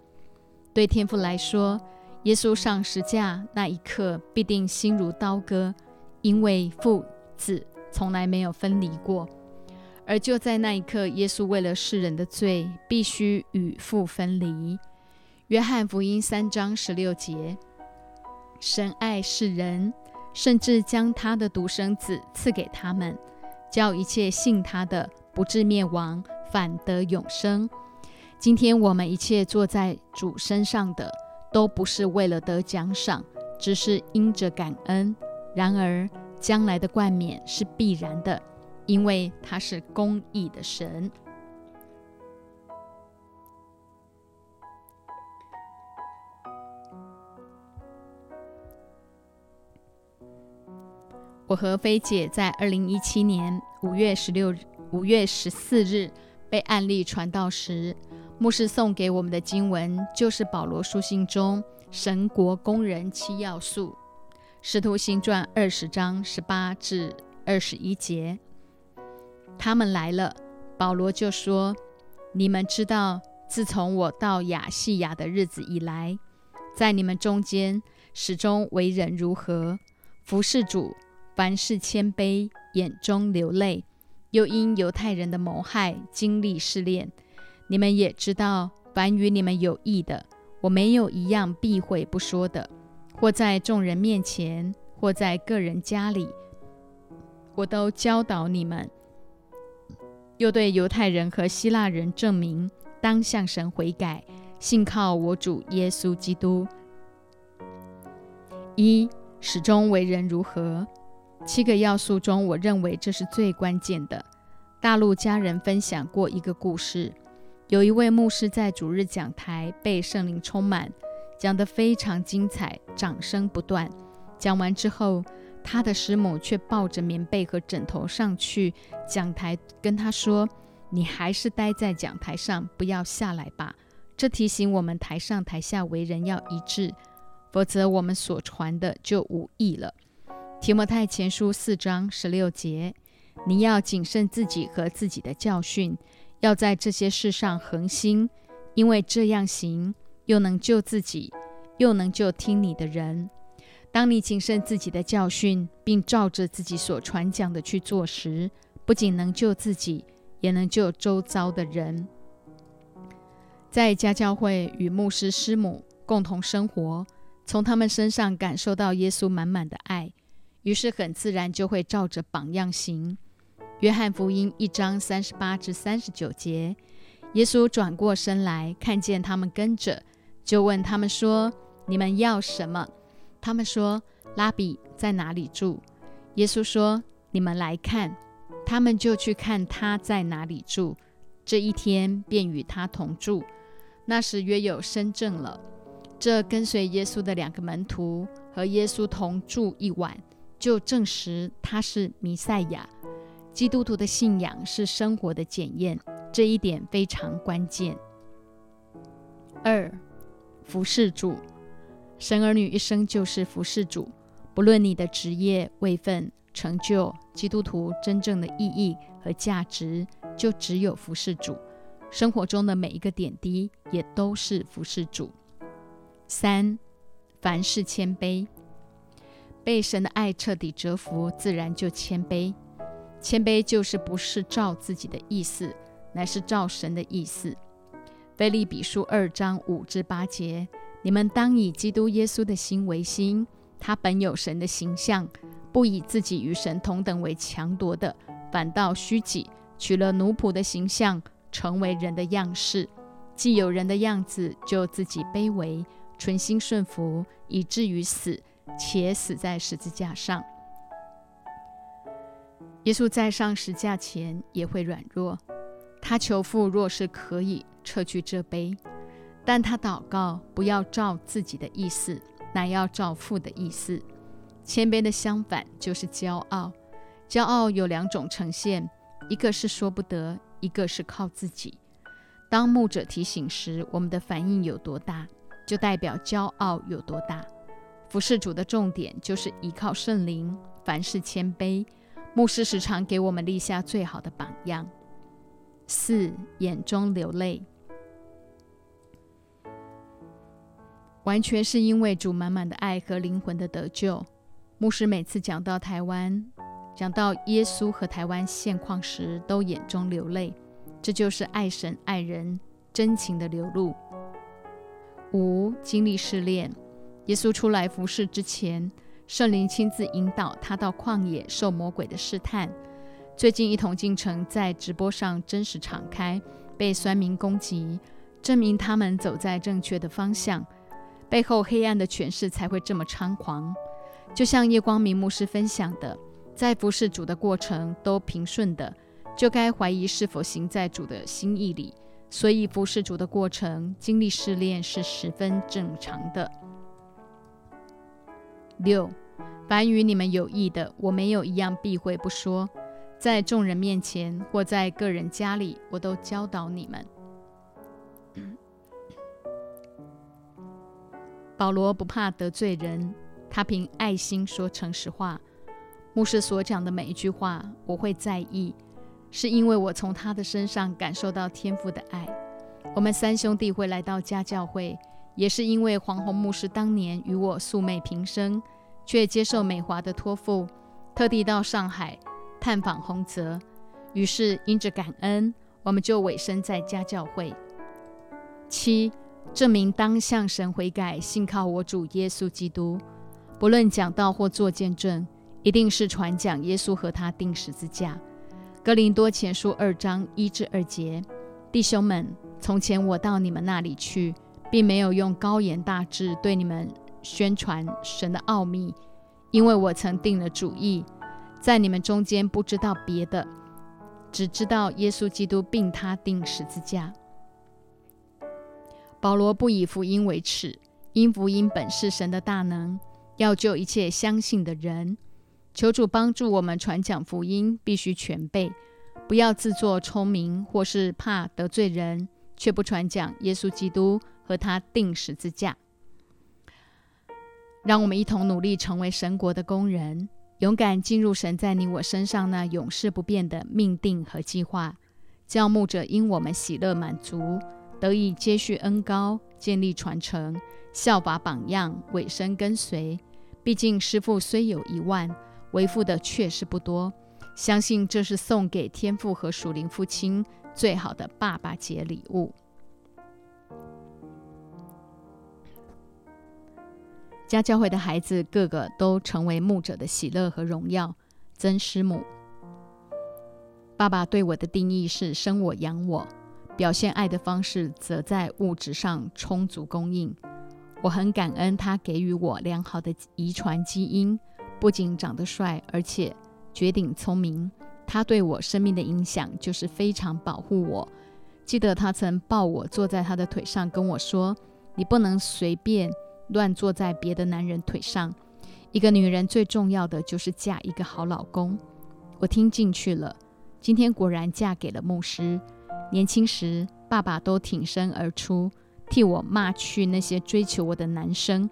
对天父来说，耶稣上十架那一刻，必定心如刀割，因为父子从来没有分离过。而就在那一刻，耶稣为了世人的罪，必须与父分离。约翰福音三章十六节：神爱世人，甚至将他的独生子赐给他们，叫一切信他的不至灭亡，反得永生。今天我们一切坐在主身上的。都不是为了得奖赏，只是因着感恩。然而，将来的冠冕是必然的，因为他是公义的神。我和菲姐在二零一七年五月十六日、五月十四日被案例传道时。牧师送给我们的经文就是保罗书信中神国工人七要素，《使徒行传》二十章十八至二十一节。他们来了，保罗就说：“你们知道，自从我到亚细亚的日子以来，在你们中间始终为人如何，服侍主，凡事谦卑，眼中流泪，又因犹太人的谋害，经历试炼。”你们也知道，凡与你们有益的，我没有一样避讳不说的，或在众人面前，或在个人家里，我都教导你们。又对犹太人和希腊人证明，当向神悔改，信靠我主耶稣基督。一始终为人如何？七个要素中，我认为这是最关键的。大陆家人分享过一个故事。有一位牧师在主日讲台被圣灵充满，讲得非常精彩，掌声不断。讲完之后，他的师母却抱着棉被和枕头上去讲台，跟他说：“你还是待在讲台上，不要下来吧。”这提醒我们台上台下为人要一致，否则我们所传的就无益了。提摩太前书四章十六节：“你要谨慎自己和自己的教训。”要在这些事上恒心，因为这样行，又能救自己，又能救听你的人。当你谨慎自己的教训，并照着自己所传讲的去做时，不仅能救自己，也能救周遭的人。在家教会与牧师师母共同生活，从他们身上感受到耶稣满满的爱，于是很自然就会照着榜样行。约翰福音一章三十八至三十九节，耶稣转过身来，看见他们跟着，就问他们说：“你们要什么？”他们说：“拉比在哪里住？”耶稣说：“你们来看。”他们就去看他在哪里住。这一天便与他同住。那时约有深正了。这跟随耶稣的两个门徒和耶稣同住一晚，就证实他是弥赛亚。基督徒的信仰是生活的检验，这一点非常关键。二，服侍主。神儿女一生就是服侍主，不论你的职业、位分、成就，基督徒真正的意义和价值就只有服侍主。生活中的每一个点滴也都是服侍主。三，凡事谦卑，被神的爱彻底折服，自然就谦卑。谦卑就是不是照自己的意思，乃是照神的意思。腓利比书二章五至八节。你们当以基督耶稣的心为心，他本有神的形象，不以自己与神同等为强夺的，反倒虚己，取了奴仆的形象，成为人的样式。既有人的样子，就自己卑微，存心顺服，以至于死，且死在十字架上。耶稣在上十架前也会软弱，他求父若是可以撤去这杯。但他祷告，不要照自己的意思，乃要照父的意思。谦卑的相反就是骄傲。骄傲有两种呈现，一个是说不得，一个是靠自己。当牧者提醒时，我们的反应有多大，就代表骄傲有多大。服侍主的重点就是依靠圣灵，凡事谦卑。牧师时常给我们立下最好的榜样。四眼中流泪。完全是因为主满满的爱和灵魂的得救。牧师每次讲到台湾，讲到耶稣和台湾现况时，都眼中流泪。这就是爱神爱人真情的流露。五经历试炼，耶稣出来服侍之前，圣灵亲自引导他到旷野受魔鬼的试探。最近一同进城在直播上真实敞开，被酸民攻击，证明他们走在正确的方向。背后黑暗的权势才会这么猖狂，就像夜光明牧师分享的，在服侍主的过程都平顺的，就该怀疑是否行在主的心意里。所以服侍主的过程经历试炼是十分正常的。六，凡与你们有益的，我没有一样避讳不说，在众人面前或在个人家里，我都教导你们。保罗不怕得罪人，他凭爱心说诚实话。牧师所讲的每一句话，我会在意，是因为我从他的身上感受到天父的爱。我们三兄弟会来到家教会，也是因为黄宏牧师当年与我素昧平生，却接受美华的托付，特地到上海探访洪泽。于是因着感恩，我们就委身在家教会。七。证明当向神悔改，信靠我主耶稣基督。不论讲道或做见证，一定是传讲耶稣和他钉十字架。格林多前书二章一至二节，弟兄们，从前我到你们那里去，并没有用高言大志对你们宣传神的奥秘，因为我曾定了主意，在你们中间不知道别的，只知道耶稣基督并他钉十字架。保罗不以福音为耻，因福音本是神的大能，要救一切相信的人。求主帮助我们传讲福音，必须全备，不要自作聪明，或是怕得罪人，却不传讲耶稣基督和他定十字架。让我们一同努力，成为神国的工人，勇敢进入神在你我身上那永世不变的命定和计划，教牧者因我们喜乐满足。得以接续恩高，建立传承，效法榜样，委身跟随。毕竟师父虽有一万，为父的确实不多。相信这是送给天父和属灵父亲最好的爸爸节礼物。家教会的孩子个个都成为牧者的喜乐和荣耀。曾师母，爸爸对我的定义是生我养我，表现爱的方式则在物质上充足供应。我很感恩他给予我良好的遗传基因，不仅长得帅，而且绝顶聪明。他对我生命的影响就是非常保护我。记得他曾抱我坐在他的腿上，跟我说：“你不能随便。”乱坐在别的男人腿上，一个女人最重要的就是嫁一个好老公。我听进去了，今天果然嫁给了牧师。年轻时，爸爸都挺身而出，替我骂去那些追求我的男生，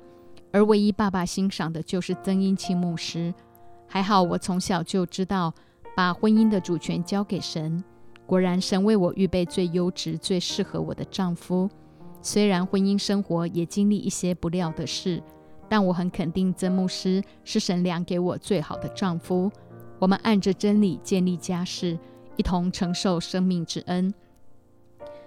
而唯一爸爸欣赏的就是曾英清牧师。还好我从小就知道把婚姻的主权交给神，果然神为我预备最优质、最适合我的丈夫。虽然婚姻生活也经历一些不料的事，但我很肯定曾牧师是神良给我最好的丈夫。我们按着真理建立家室，一同承受生命之恩。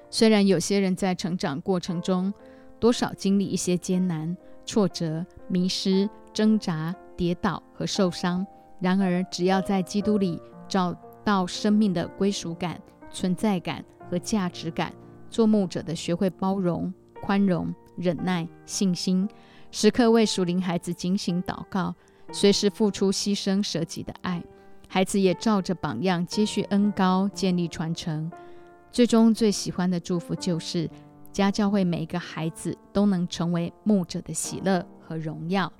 虽然有些人在成长过程中多少经历一些艰难、挫折、迷失、挣扎、跌倒和受伤，然而只要在基督里找到生命的归属感、存在感和价值感。做牧者的学会包容、宽容、忍耐、信心，时刻为属灵孩子警醒祷告，随时付出牺牲舍己的爱。孩子也照着榜样接续恩高，建立传承。最终最喜欢的祝福就是家教会每一个孩子都能成为牧者的喜乐和荣耀。